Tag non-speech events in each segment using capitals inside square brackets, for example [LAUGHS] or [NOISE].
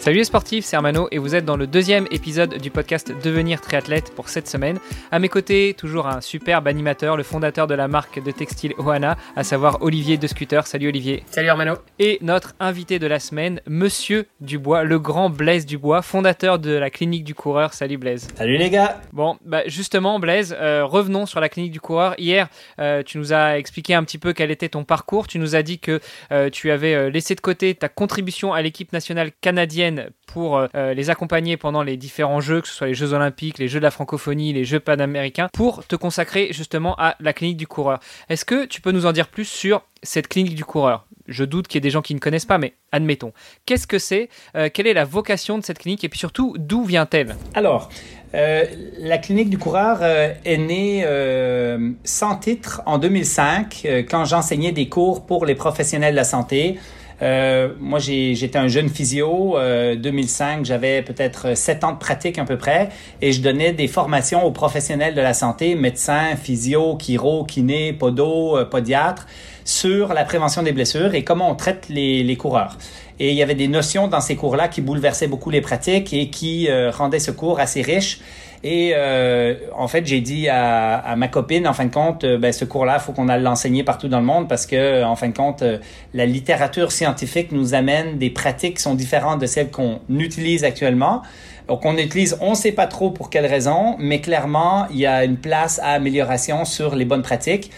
Salut les sportifs, c'est Armano et vous êtes dans le deuxième épisode du podcast Devenir triathlète pour cette semaine. À mes côtés, toujours un superbe animateur, le fondateur de la marque de textile Oana, à savoir Olivier de Scooter. Salut Olivier. Salut Armano. Et notre invité de la semaine, Monsieur Dubois, le grand Blaise Dubois, fondateur de la clinique du coureur. Salut Blaise. Salut les gars. Bon, bah justement Blaise, euh, revenons sur la clinique du coureur. Hier, euh, tu nous as expliqué un petit peu quel était ton parcours. Tu nous as dit que euh, tu avais laissé de côté ta contribution à l'équipe nationale canadienne pour euh, euh, les accompagner pendant les différents jeux, que ce soit les Jeux Olympiques, les Jeux de la francophonie, les Jeux panaméricains, pour te consacrer justement à la clinique du coureur. Est-ce que tu peux nous en dire plus sur cette clinique du coureur? Je doute qu'il y ait des gens qui ne connaissent pas, mais admettons. Qu'est-ce que c'est euh, Quelle est la vocation de cette clinique Et puis surtout, d'où vient-elle? Alors, la clinique du coureur est née sans titre en 2005, quand j'enseignais des cours pour les professionnels de la santé. Euh, moi, j'étais un jeune physio. Euh, 2005, j'avais peut-être sept ans de pratique à peu près, et je donnais des formations aux professionnels de la santé, médecins, physio, chiro, kiné, podo, euh, podiatre, sur la prévention des blessures et comment on traite les, les coureurs. Et il y avait des notions dans ces cours-là qui bouleversaient beaucoup les pratiques et qui euh, rendaient ce cours assez riche. Et euh, en fait, j'ai dit à, à, ma copine, en fin de compte, euh, ben, ce cours-là, faut qu'on aille l'enseigner partout dans le monde parce que, en fin de compte, euh, la littérature scientifique nous amène des pratiques qui sont différentes de celles qu'on utilise actuellement. Donc, on utilise, on ne sait pas trop pour quelles raisons, mais clairement, il y a une place à amélioration sur les bonnes pratiques.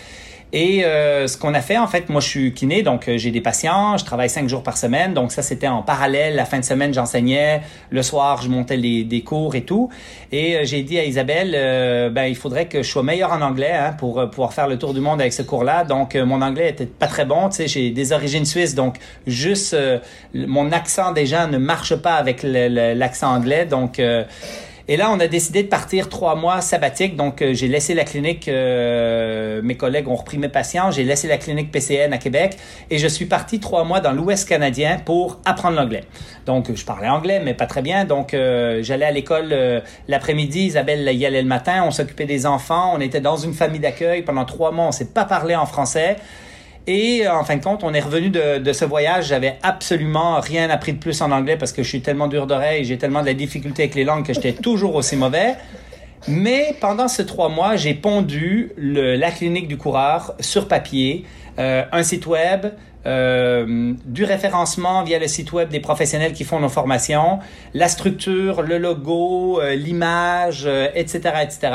Et euh, ce qu'on a fait, en fait, moi je suis kiné, donc euh, j'ai des patients, je travaille cinq jours par semaine, donc ça c'était en parallèle. La fin de semaine, j'enseignais, le soir, je montais les, des cours et tout. Et euh, j'ai dit à Isabelle, ben il faudrait que je sois meilleur en anglais hein, pour pouvoir faire le tour du monde avec ce cours-là. Donc mon anglais était pas très bon, tu sais, j'ai des origines suisses, donc juste mon accent déjà ne marche pas avec l'accent anglais, donc et là, on a décidé de partir trois mois sabbatiques. Donc, euh, j'ai laissé la clinique, euh, mes collègues ont repris mes patients, j'ai laissé la clinique PCN à Québec et je suis parti trois mois dans l'Ouest canadien pour apprendre l'anglais. Donc, je parlais anglais, mais pas très bien. Donc, euh, j'allais à l'école l'après-midi, Isabelle y allait le matin, on s'occupait des enfants, on était dans une famille d'accueil. Pendant trois mois, on s'est pas parlé en français. Et euh, en fin de compte, on est revenu de, de ce voyage. J'avais absolument rien appris de plus en anglais parce que je suis tellement dur d'oreille, j'ai tellement de la difficulté avec les langues que j'étais toujours aussi mauvais. Mais pendant ces trois mois, j'ai pondu le, la clinique du coureur sur papier, euh, un site web, euh, du référencement via le site web des professionnels qui font nos formations, la structure, le logo, euh, l'image, etc., etc.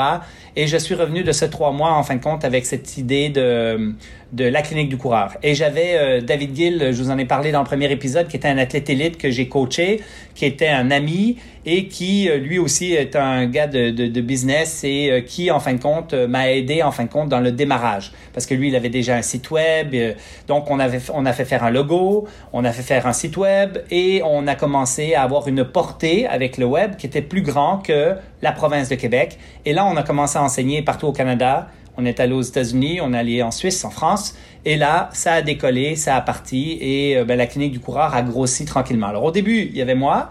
Et je suis revenu de ces trois mois, en fin de compte, avec cette idée de, de la clinique du coureur. Et j'avais euh, David Gill, je vous en ai parlé dans le premier épisode, qui était un athlète élite que j'ai coaché, qui était un ami et qui, euh, lui aussi, est un gars de, de, business et euh, qui, en fin de compte, m'a aidé, en fin de compte, dans le démarrage. Parce que lui, il avait déjà un site web. donc, on, avait, on a fait faire un logo, on a fait faire un site web et on a commencé à avoir une portée avec le web qui était plus grand que la province de Québec. Et là, on a commencé à enseigner partout au Canada. On est allé aux États-Unis, on est allé en Suisse, en France, et là, ça a décollé, ça a parti, et euh, ben, la clinique du coureur a grossi tranquillement. Alors au début, il y avait moi,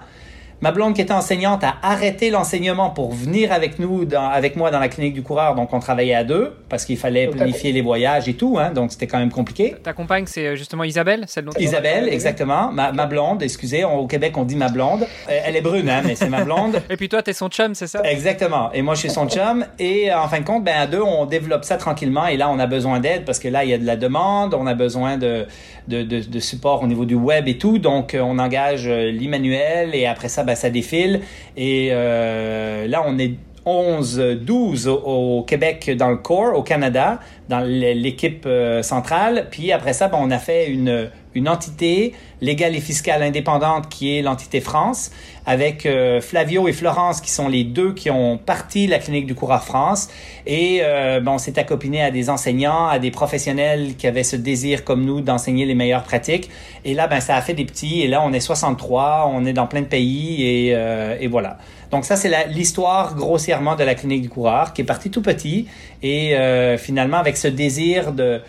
Ma blonde qui était enseignante a arrêté l'enseignement pour venir avec nous, dans, avec moi dans la clinique du coureur. Donc on travaillait à deux parce qu'il fallait planifier les voyages et tout. Hein, donc c'était quand même compliqué. Ta compagne, c'est euh, justement Isabelle, celle dont Isabelle, exactement. Ma, ma blonde, excusez, au Québec on dit ma blonde. Euh, elle est brune, hein, mais c'est ma blonde. [LAUGHS] et puis toi, t'es son chum, c'est ça? Exactement. Et moi, je suis son chum. Et euh, en fin de compte, ben à deux, on développe ça tranquillement. Et là, on a besoin d'aide parce que là, il y a de la demande, on a besoin de de, de, de support au niveau du web et tout. Donc on engage l'Emmanuel et après ça, ben, ça défile. Et euh, là, on est 11, 12 au, Québec dans le corps, au Canada, dans l'équipe euh, centrale. Puis après ça, ben, on a fait une une entité légale et fiscale indépendante qui est l'entité France, avec euh, Flavio et Florence qui sont les deux qui ont parti la clinique du coureur France. Et euh, bon, on s'est accopiné à des enseignants, à des professionnels qui avaient ce désir comme nous d'enseigner les meilleures pratiques. Et là, ben, ça a fait des petits. Et là, on est 63, on est dans plein de pays et, euh, et voilà. Donc ça, c'est l'histoire grossièrement de la clinique du coureur qui est partie tout petit et euh, finalement avec ce désir de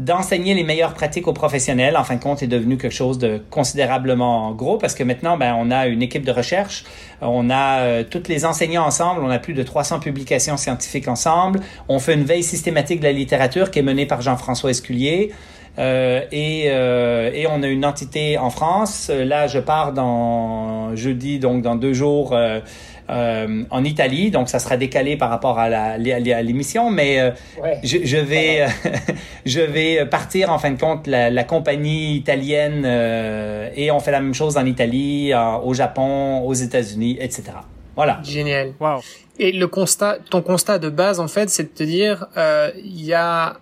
d'enseigner les meilleures pratiques aux professionnels, en fin de compte, est devenu quelque chose de considérablement gros parce que maintenant, ben, on a une équipe de recherche, on a euh, tous les enseignants ensemble, on a plus de 300 publications scientifiques ensemble, on fait une veille systématique de la littérature qui est menée par Jean-François Esculier. Euh, et, euh, et, on a une entité en France. Là, je pars dans jeudi, donc dans deux jours, euh, euh, en Italie. Donc, ça sera décalé par rapport à l'émission, mais euh, je, je, vais [LAUGHS] je vais partir en fin de compte la, la compagnie italienne et on fait la même chose en Italie, au Japon, aux États-Unis, etc. Voilà. Génial. Wow. Et le constat, ton constat de base, en fait, c'est de te dire, il y a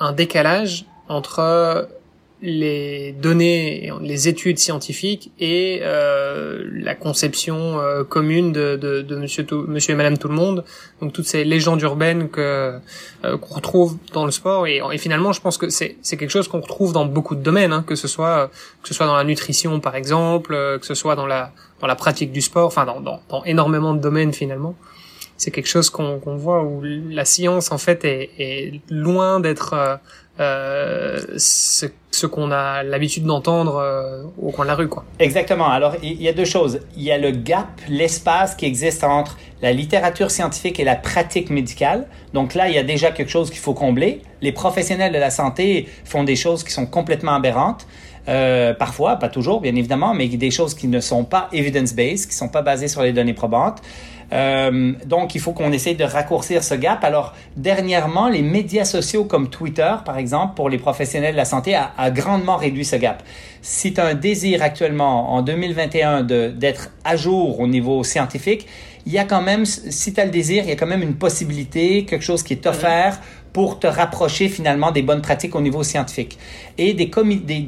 un décalage entre les données, les études scientifiques et euh, la conception euh, commune de, de, de monsieur, monsieur et Madame Tout le Monde. Donc toutes ces légendes urbaines que euh, qu'on retrouve dans le sport et, finalement je pense que c'est c'est quelque chose qu'on retrouve dans beaucoup de domaines, hein, que ce soit que ce soit dans la nutrition par exemple, que ce soit dans la dans la pratique du sport, enfin dans dans, dans énormément de domaines finalement c'est quelque chose qu'on qu'on voit où la science en fait est, est loin d'être euh, ce, ce qu'on a l'habitude d'entendre euh, au coin de la rue. Quoi. Exactement. Alors, il y a deux choses. Il y a le gap, l'espace qui existe entre la littérature scientifique et la pratique médicale. Donc là, il y a déjà quelque chose qu'il faut combler. Les professionnels de la santé font des choses qui sont complètement aberrantes. Euh, parfois, pas toujours, bien évidemment, mais des choses qui ne sont pas evidence-based, qui sont pas basées sur les données probantes. Euh, donc, il faut qu'on essaye de raccourcir ce gap. Alors, dernièrement, les médias sociaux comme Twitter, par exemple, pour les professionnels de la santé, a, a grandement réduit ce gap. Si tu as un désir actuellement, en 2021, d'être à jour au niveau scientifique, il y a quand même, si tu as le désir, il y a quand même une possibilité, quelque chose qui est offert pour te rapprocher finalement des bonnes pratiques au niveau scientifique. Et des,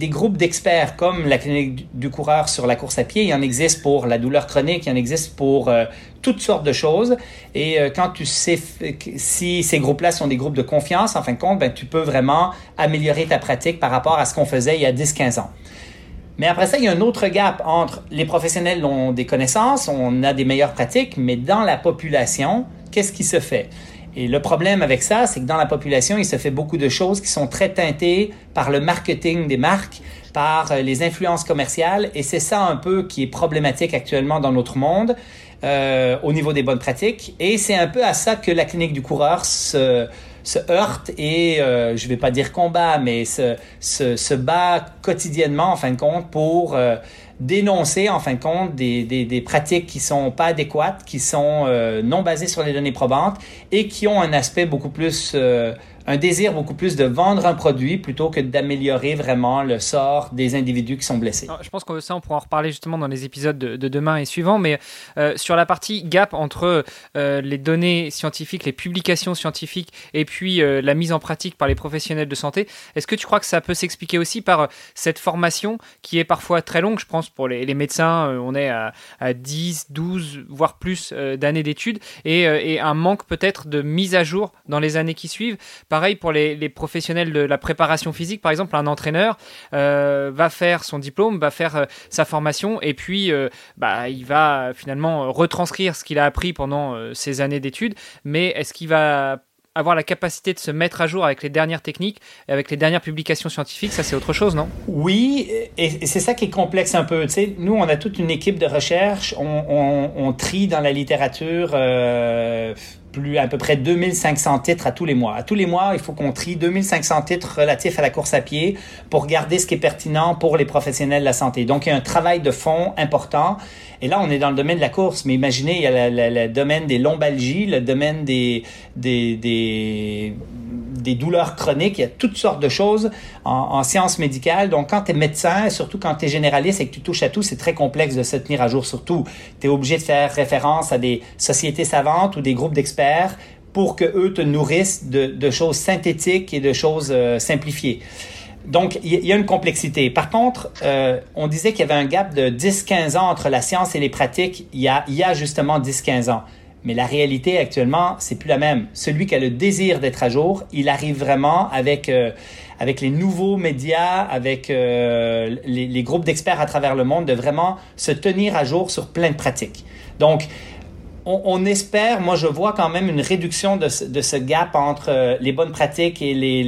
groupes d'experts comme la clinique du coureur sur la course à pied, il en existe pour la douleur chronique, il en existe pour euh, toutes sortes de choses. Et euh, quand tu sais si ces groupes-là sont des groupes de confiance, en fin de compte, ben, tu peux vraiment améliorer ta pratique par rapport à ce qu'on faisait il y a 10-15 ans. Mais après ça, il y a un autre gap entre les professionnels ont des connaissances, on a des meilleures pratiques, mais dans la population, qu'est-ce qui se fait? Et le problème avec ça, c'est que dans la population, il se fait beaucoup de choses qui sont très teintées par le marketing des marques, par euh, les influences commerciales, et c'est ça un peu qui est problématique actuellement dans notre monde euh, au niveau des bonnes pratiques. Et c'est un peu à ça que la clinique du coureur se, se heurte et, euh, je vais pas dire combat, mais se, se, se, bat quotidiennement, en fin de compte, pour... Euh, dénoncer en fin de compte des, des, pratiques qui sont pas adéquates, qui sont euh, non basées sur les données probantes et qui ont un aspect beaucoup plus euh, un désir beaucoup plus de vendre un produit plutôt que d'améliorer vraiment le sort des individus qui sont blessés. je pense que ça, on pourra en reparler justement dans les épisodes de, de demain et suivants, mais euh, sur la partie gap entre les données scientifiques, les publications scientifiques et puis la mise en pratique par les professionnels de santé, est-ce que tu crois que ça peut s'expliquer aussi par cette formation qui est parfois très longue? Je pour les, médecins, euh, on est à, à, 10, 12, voire plus euh, d'années d'études et, et, un manque peut-être de mise à jour dans les années qui suivent. Par pareil pour les, professionnels de la préparation physique. Par exemple, un entraîneur euh, va faire son diplôme, va faire euh, sa formation, et puis euh, bah, il va finalement retranscrire ce qu'il a appris pendant euh, ces années d'études. Mais est-ce qu'il va avoir la capacité de se mettre à jour avec les dernières techniques, avec les dernières publications scientifiques, ça c'est autre chose, non? Oui, et c'est ça qui est complexe un peu. Tu sais, nous, on a toute une équipe de recherche, on, on, on trie dans la littérature. Euh, plus à peu près 2500 titres à tous les mois. À tous les mois, il faut qu'on trie 2500 titres relatifs à la course à pied pour regarder ce qui est pertinent pour les professionnels de la santé. Donc, il y a un travail de fond important. Et là, on est dans le domaine de la course, mais imaginez, il y a le domaine des lombalgies, le domaine des, des des douleurs chroniques, il y a toutes sortes de choses en, en sciences médicales. Donc, quand tu es médecin, surtout quand tu es généraliste et que tu touches à tout, c'est très complexe de se tenir à jour surtout. Tu es obligé de faire référence à des sociétés savantes ou des groupes d'experts pour que eux te nourrissent de, de, choses synthétiques et de choses euh, simplifiées. Donc, il y, a une complexité. Par contre, euh, on disait qu'il y avait un gap de 10-15 ans entre la science et les pratiques. Il y a, il y a justement 10-15 ans. Mais la réalité actuellement, c'est plus la même. Celui qui a le désir d'être à jour, il arrive vraiment avec euh, avec les nouveaux médias, avec euh, les, les, groupes d'experts à travers le monde, de vraiment se tenir à jour sur plein de pratiques. Donc, on, espère, moi je vois quand même une réduction de, ce gap entre euh, les bonnes pratiques et les,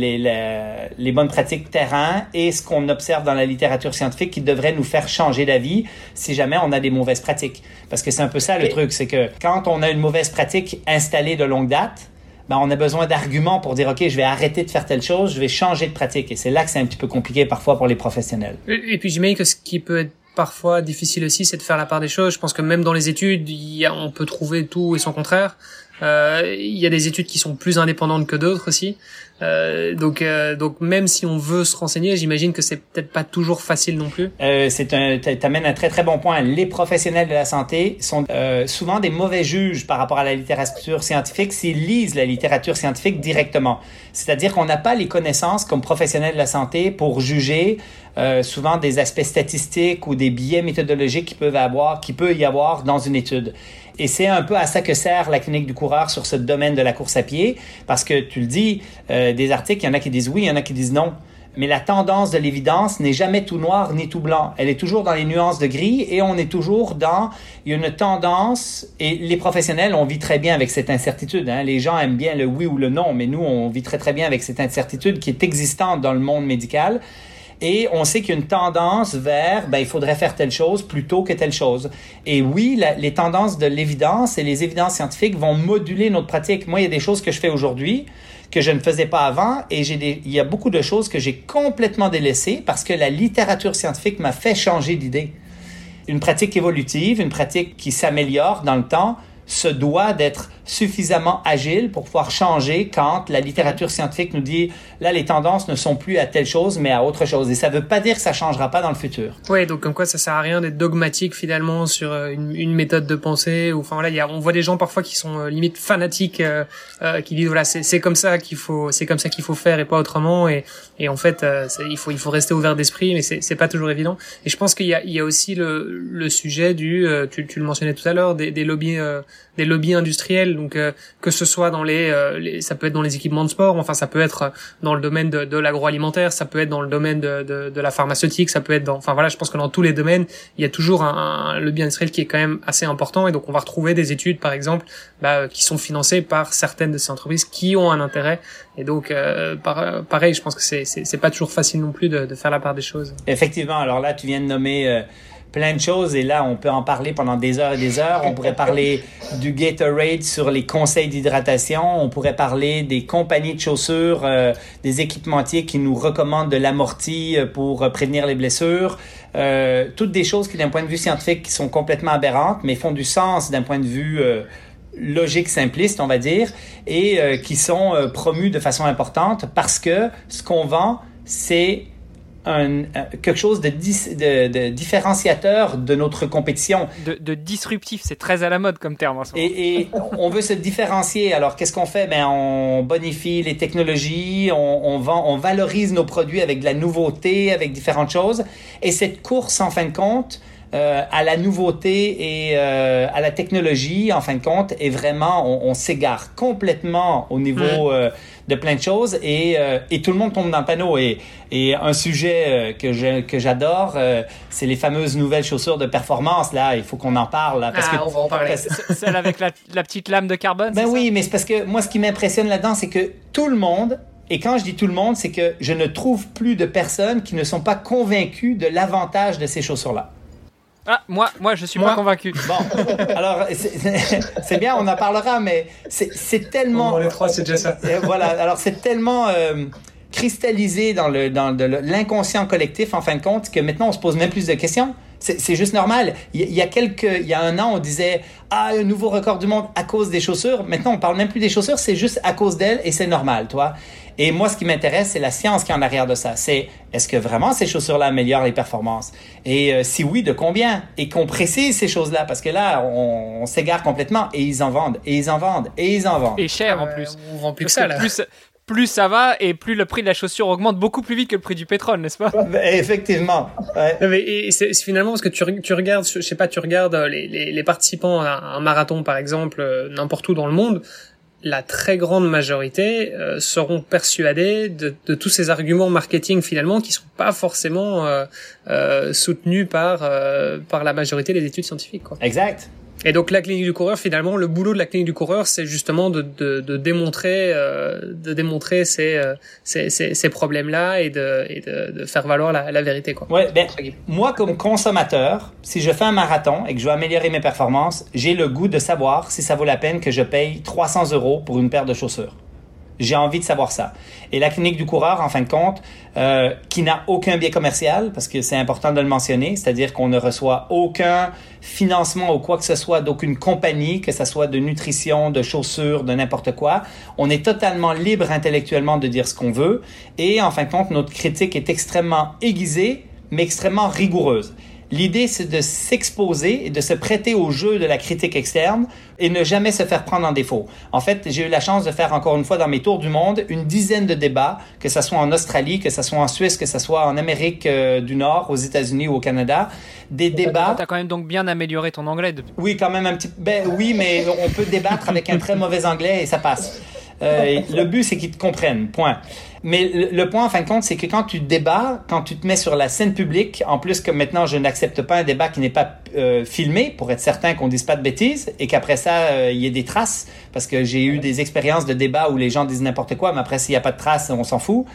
les, bonnes pratiques terrain et ce qu'on observe dans la littérature scientifique qui devrait nous faire changer d'avis si jamais on a des mauvaises pratiques. Parce que c'est un peu ça le truc, c'est que quand on a une mauvaise pratique installée de longue date, ben, on a besoin d'arguments pour dire, OK, je vais arrêter de faire telle chose, je vais changer de pratique. Et c'est là que c'est un petit peu compliqué parfois pour les professionnels. Et puis j'imagine que ce qui peut être parfois difficile aussi, c'est de faire la part des choses. Je pense que même dans les études, on peut trouver tout et son contraire. Euh, il y a des études qui sont plus indépendantes que d'autres aussi. Euh, donc, euh, donc même si on veut se renseigner, j'imagine que c'est peut-être pas toujours facile non plus. Euh, c'est un, t'amènes un très très bon point. Les professionnels de la santé sont euh, souvent des mauvais juges par rapport à la littérature scientifique s'ils lisent la littérature scientifique directement. C'est-à-dire qu'on n'a pas les connaissances comme professionnels de la santé pour juger euh, souvent des aspects statistiques ou des biais méthodologiques qui peuvent avoir, qui peut y avoir dans une étude. Et c'est un peu à ça que sert la clinique du coureur sur ce domaine de la course à pied, parce que tu le dis, euh, des articles, il y en a qui disent oui, il y en a qui disent non. Mais la tendance de l'évidence n'est jamais tout noir ni tout blanc. Elle est toujours dans les nuances de gris et on est toujours dans une tendance et les professionnels on vit très bien avec cette incertitude. Hein. Les gens aiment bien le oui ou le non, mais nous on vit très très bien avec cette incertitude qui est existante dans le monde médical. Et on sait qu'il y a une tendance vers, ben, il faudrait faire telle chose plutôt que telle chose. Et oui, les tendances de l'évidence et les évidences scientifiques vont moduler notre pratique. Moi, il y a des choses que je fais aujourd'hui que je ne faisais pas avant et j'ai des, il y a beaucoup de choses que j'ai complètement délaissées parce que la littérature scientifique m'a fait changer d'idée. Une pratique évolutive, une pratique qui s'améliore dans le temps, se doit d'être suffisamment agile pour pouvoir changer quand la littérature scientifique nous dit là les tendances ne sont plus à telle chose mais à autre chose. Et ça veut pas dire que ça changera pas dans le futur. Oui, donc comme quoi ça sert à rien d'être dogmatique finalement sur euh, une, méthode de pensée ou enfin voilà, y a, on voit des gens parfois qui sont euh, limite fanatiques euh, euh, qui disent voilà, c'est comme ça qu'il faut c'est comme ça qu'il faut faire et pas autrement. Et et en fait il faut il faut rester ouvert d'esprit mais c'est pas toujours évident. Et je pense qu'il y a il y a aussi le le sujet du tu, tu le mentionnais tout à l'heure des des lobbies des lobbies industriels donc euh, que ce soit dans euh, les, ça peut être dans les équipements de sport, enfin ça peut être dans le domaine de, de l'agroalimentaire, ça peut être dans le domaine de, de, de, la pharmaceutique, ça peut être dans, enfin voilà, je pense que dans tous les domaines, il y a toujours un, un lobby industriel qui est quand même assez important et donc on va retrouver des études par exemple bah, qui sont financées par certaines de ces entreprises qui ont un intérêt et donc euh, pareil, je pense que c'est c'est pas toujours facile non plus de, faire la part des choses. Effectivement, alors là tu viens de nommer plein de choses et là, on peut en parler pendant des heures et des heures. On pourrait parler [LAUGHS] du Gatorade sur les conseils d'hydratation. On pourrait parler des compagnies de chaussures, euh, des équipementiers qui nous recommandent de l'amorti euh, pour euh, prévenir les blessures. Euh, toutes des choses qui, d'un point de vue scientifique, qui sont complètement aberrantes, mais font du sens d'un point de vue logique simpliste, on va dire, et qui sont promues de façon importante parce que ce qu'on vend, c'est un, quelque chose de, de, différenciateur de notre compétition. De, disruptif, c'est très à la mode comme terme. En ce et, et, on veut se différencier. Alors qu'est-ce qu'on fait? Ben on bonifie les technologies, on, on, vend, on valorise nos produits avec de la nouveauté, avec différentes choses. Et cette course, en fin de compte, euh, à la nouveauté et euh, à la technologie, en fin de compte, est vraiment, on, on s'égare complètement au niveau euh, de plein de choses et, euh, et tout le monde tombe dans le panneau. Et, et un sujet euh, que je, que j'adore, c'est les fameuses nouvelles chaussures de performance. Là, il faut qu'on en parle. Là, parce ah, que, on va en parler. Celle avec la, la, petite lame de carbone. Ben oui, mais c'est parce que moi, ce qui m'impressionne là-dedans, c'est que tout le monde et quand je dis tout le monde, c'est que je ne trouve plus de personnes qui ne sont pas convaincues de l'avantage de ces chaussures-là. Ah, moi, moi, je suis pas convaincu. Bon, alors, c'est bien, on en parlera, mais c'est tellement. Bon, les trois, c'est déjà ça. voilà, alors c'est tellement euh, cristallisé dans le dans l'inconscient collectif, en fin de compte, que maintenant, on se pose même plus de questions. C'est juste normal. Il y, a quelques, il y a un an, on disait ah un nouveau record du monde à cause des chaussures. Maintenant, on parle même plus des chaussures, c'est juste à cause d'elles et c'est normal, toi. Et moi, ce qui m'intéresse, c'est la science qui est en arrière de ça. C'est est-ce que vraiment ces chaussures-là améliorent les performances? Et euh, si oui, de combien? Et qu'on précise ces choses-là, parce que là, on, s'égare complètement et ils en vendent, et ils en vendent, et ils en vendent. Et cher en plus. on vend plus que ça là. Plus, plus ça va et plus le prix de la chaussure augmente beaucoup plus vite que le prix du pétrole, n'est-ce pas? Ben, Effectivement. Ouais. Et c'est finalement parce que tu, tu regardes, je sais pas, tu regardes les, les, les participants à un marathon par exemple, euh, n'importe où dans le monde, la très grande majorité euh, seront persuadés de, de, tous ces arguments marketing finalement qui sont pas forcément euh, euh, soutenus par euh, par la majorité des études scientifiques. Quoi. Exact. Et donc la clinique du coureur, finalement, le boulot de la clinique du coureur, c'est justement de, de, de démontrer, euh, de démontrer ces, euh, ces, ces, ces problèmes-là et, de, et de, de, faire valoir la, la vérité. Quoi. Ouais, ben, moi, comme consommateur, si je fais un marathon et que je veux améliorer mes performances, j'ai le goût de savoir si ça vaut la peine que je paye 300 euros pour une paire de chaussures. J'ai envie de savoir ça. Et la clinique du coureur, en fin de compte, euh, qui n'a aucun biais commercial, parce que c'est important de le mentionner, c'est-à-dire qu'on ne reçoit aucun financement ou quoi que ce soit d'aucune compagnie, que ce soit de nutrition, de chaussures, de n'importe quoi. On est totalement libre intellectuellement de dire ce qu'on veut. Et en fin de compte, notre critique est extrêmement aiguisée, mais extrêmement rigoureuse. L'idée, c'est de s'exposer et de se prêter au jeu de la critique externe et ne jamais se faire prendre en défaut. En fait, j'ai eu la chance de faire encore une fois dans mes tours du monde une dizaine de débats, que ce soit en Australie, que ce soit en Suisse, que ce soit en Amérique euh, du Nord, aux États-Unis ou au Canada. Des débats. Tu as quand même donc bien amélioré ton anglais depuis. Oui, quand même un petit. Ben oui, mais on peut débattre avec un très mauvais anglais et ça passe. Euh, le but, c'est qu'ils te comprennent. Point. Mais le, point, en fin de compte, c'est que quand tu débats, quand tu te mets sur la scène publique, en plus que maintenant, je n'accepte pas un débat qui n'est pas euh, filmé pour être certain qu'on dise pas de bêtises et qu'après ça, euh, il y ait des traces, parce que j'ai eu des expériences de débat où les gens disent n'importe quoi, mais après, s'il n'y a pas de traces, on s'en fout.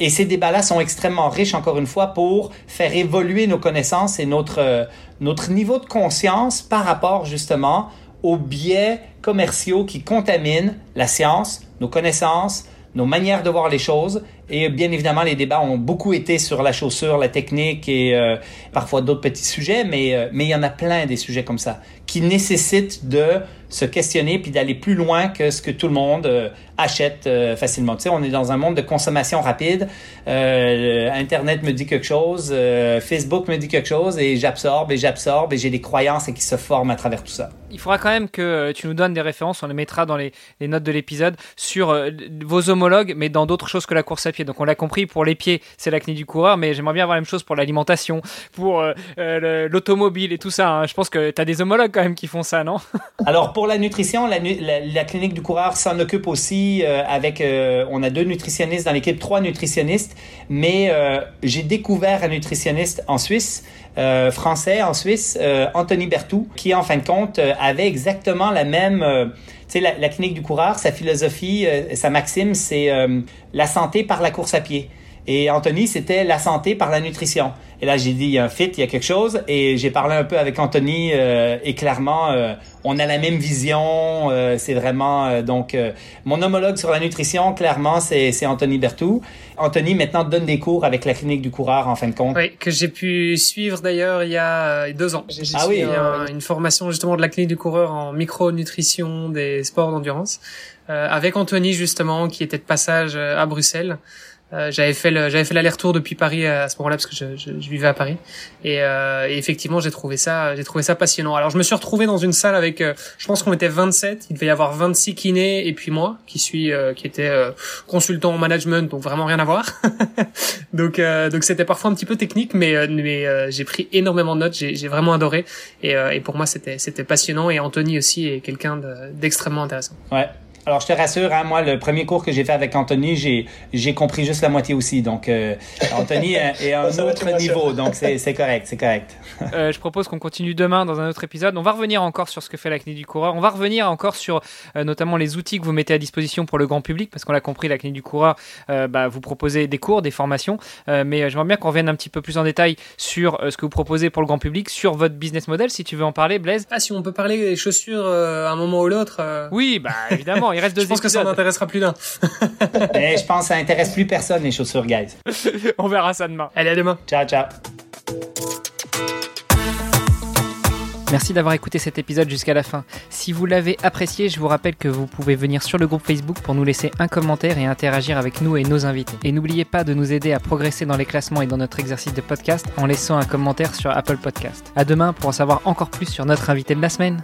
Et ces débats-là sont extrêmement riches, encore une fois, pour faire évoluer nos connaissances et notre, euh, notre niveau de conscience par rapport, justement, aux biais commerciaux qui contaminent la science, nos connaissances, nos manières de voir les choses. Et bien évidemment, les débats ont beaucoup été sur la chaussure, la technique et euh, parfois d'autres petits sujets, mais, euh, mais il y en a plein des sujets comme ça qui nécessitent de se questionner puis d'aller plus loin que ce que tout le monde euh, achète euh, facilement. Tu sais, on est dans un monde de consommation rapide. Euh, Internet me dit quelque chose, Facebook me dit quelque chose et j'absorbe et j'absorbe et j'ai des croyances et qui se forment à travers tout ça. Il faudra quand même que tu nous donnes des références, on les mettra dans les, les notes de l'épisode, sur vos homologues, mais dans d'autres choses que la course à pied. Donc on l'a compris, pour les pieds, c'est la clinique du coureur, mais j'aimerais bien avoir la même chose pour l'alimentation, pour l'automobile et tout ça. Hein. Je pense que tu as des homologues quand même qui font ça, non? Alors pour la nutrition, la, la, la clinique du coureur s'en occupe aussi euh, avec, euh, on a deux nutritionnistes dans l'équipe, trois nutritionnistes, mais euh, j'ai découvert un nutritionniste en Suisse, français en Suisse, Anthony Bertou, qui en fin de compte avait exactement la même... tu sais, la, la, clinique du coureur, sa philosophie, sa maxime, c'est la santé par la course à pied. Et Anthony, c'était la santé par la nutrition. Et là, j'ai dit, il y a un fit, il y a quelque chose. Et j'ai parlé un peu avec Anthony euh, et clairement, euh, on a la même vision. Euh, c'est vraiment donc mon homologue sur la nutrition. Clairement, c'est Anthony Bertou. Anthony maintenant donne des cours avec la clinique du coureur en fin de compte. Oui, que j'ai pu suivre d'ailleurs il y a deux ans. J'ai ah oui, un, une formation justement de la clinique du coureur en micronutrition des sports d'endurance avec Anthony justement qui était de passage à Bruxelles. Euh, j'avais fait le, j'avais fait l'aller-retour depuis Paris à ce moment-là parce que je, je, je, vivais à Paris et, euh, et effectivement j'ai trouvé ça j'ai trouvé ça passionnant. Alors je me suis retrouvé dans une salle avec euh, je pense qu'on était 27, il devait y avoir 26 kinés et puis moi qui suis euh, qui était euh, consultant en management donc vraiment rien à voir. [LAUGHS] donc donc c'était parfois un petit peu technique mais mais j'ai pris énormément de notes, j'ai, j'ai vraiment adoré et, et pour moi c'était c'était passionnant et Anthony aussi est quelqu'un d'extrêmement intéressant. Ouais. Alors, je te rassure, hein, moi, le premier cours que j'ai fait avec Anthony, j'ai, compris juste la moitié aussi. Donc, euh, [LAUGHS] Anthony est à un autre niveau. Donc, c'est, correct, c'est correct. [LAUGHS] euh, je propose qu'on continue demain dans un autre épisode. On va revenir encore sur ce que fait la clinique du coureur. On va revenir encore sur euh, notamment les outils que vous mettez à disposition pour le grand public, parce qu'on l'a compris, la clinique du coureur, euh, bah, vous proposez des cours, des formations. Euh, mais j'aimerais bien qu'on revienne un petit peu plus en détail sur ce que vous proposez pour le grand public, sur votre business model, si tu veux en parler, Blaise. Ah, si on peut parler des chaussures à un moment ou l'autre. Oui, bah évidemment. Il reste deux Je pense épisodes. que ça n'intéressera plus d'un. Mais [LAUGHS] je pense que ça intéresse plus personne, les chaussures, guys. [LAUGHS] On verra ça demain. Allez, à demain. Ciao, ciao. Merci d'avoir écouté cet épisode jusqu'à la fin. Si vous l'avez apprécié, je vous rappelle que vous pouvez venir sur le groupe Facebook pour nous laisser un commentaire et interagir avec nous et nos invités. Et n'oubliez pas de nous aider à progresser dans les classements et dans notre exercice de podcast en laissant un commentaire sur Apple Podcast. À demain pour en savoir encore plus sur notre invité de la semaine.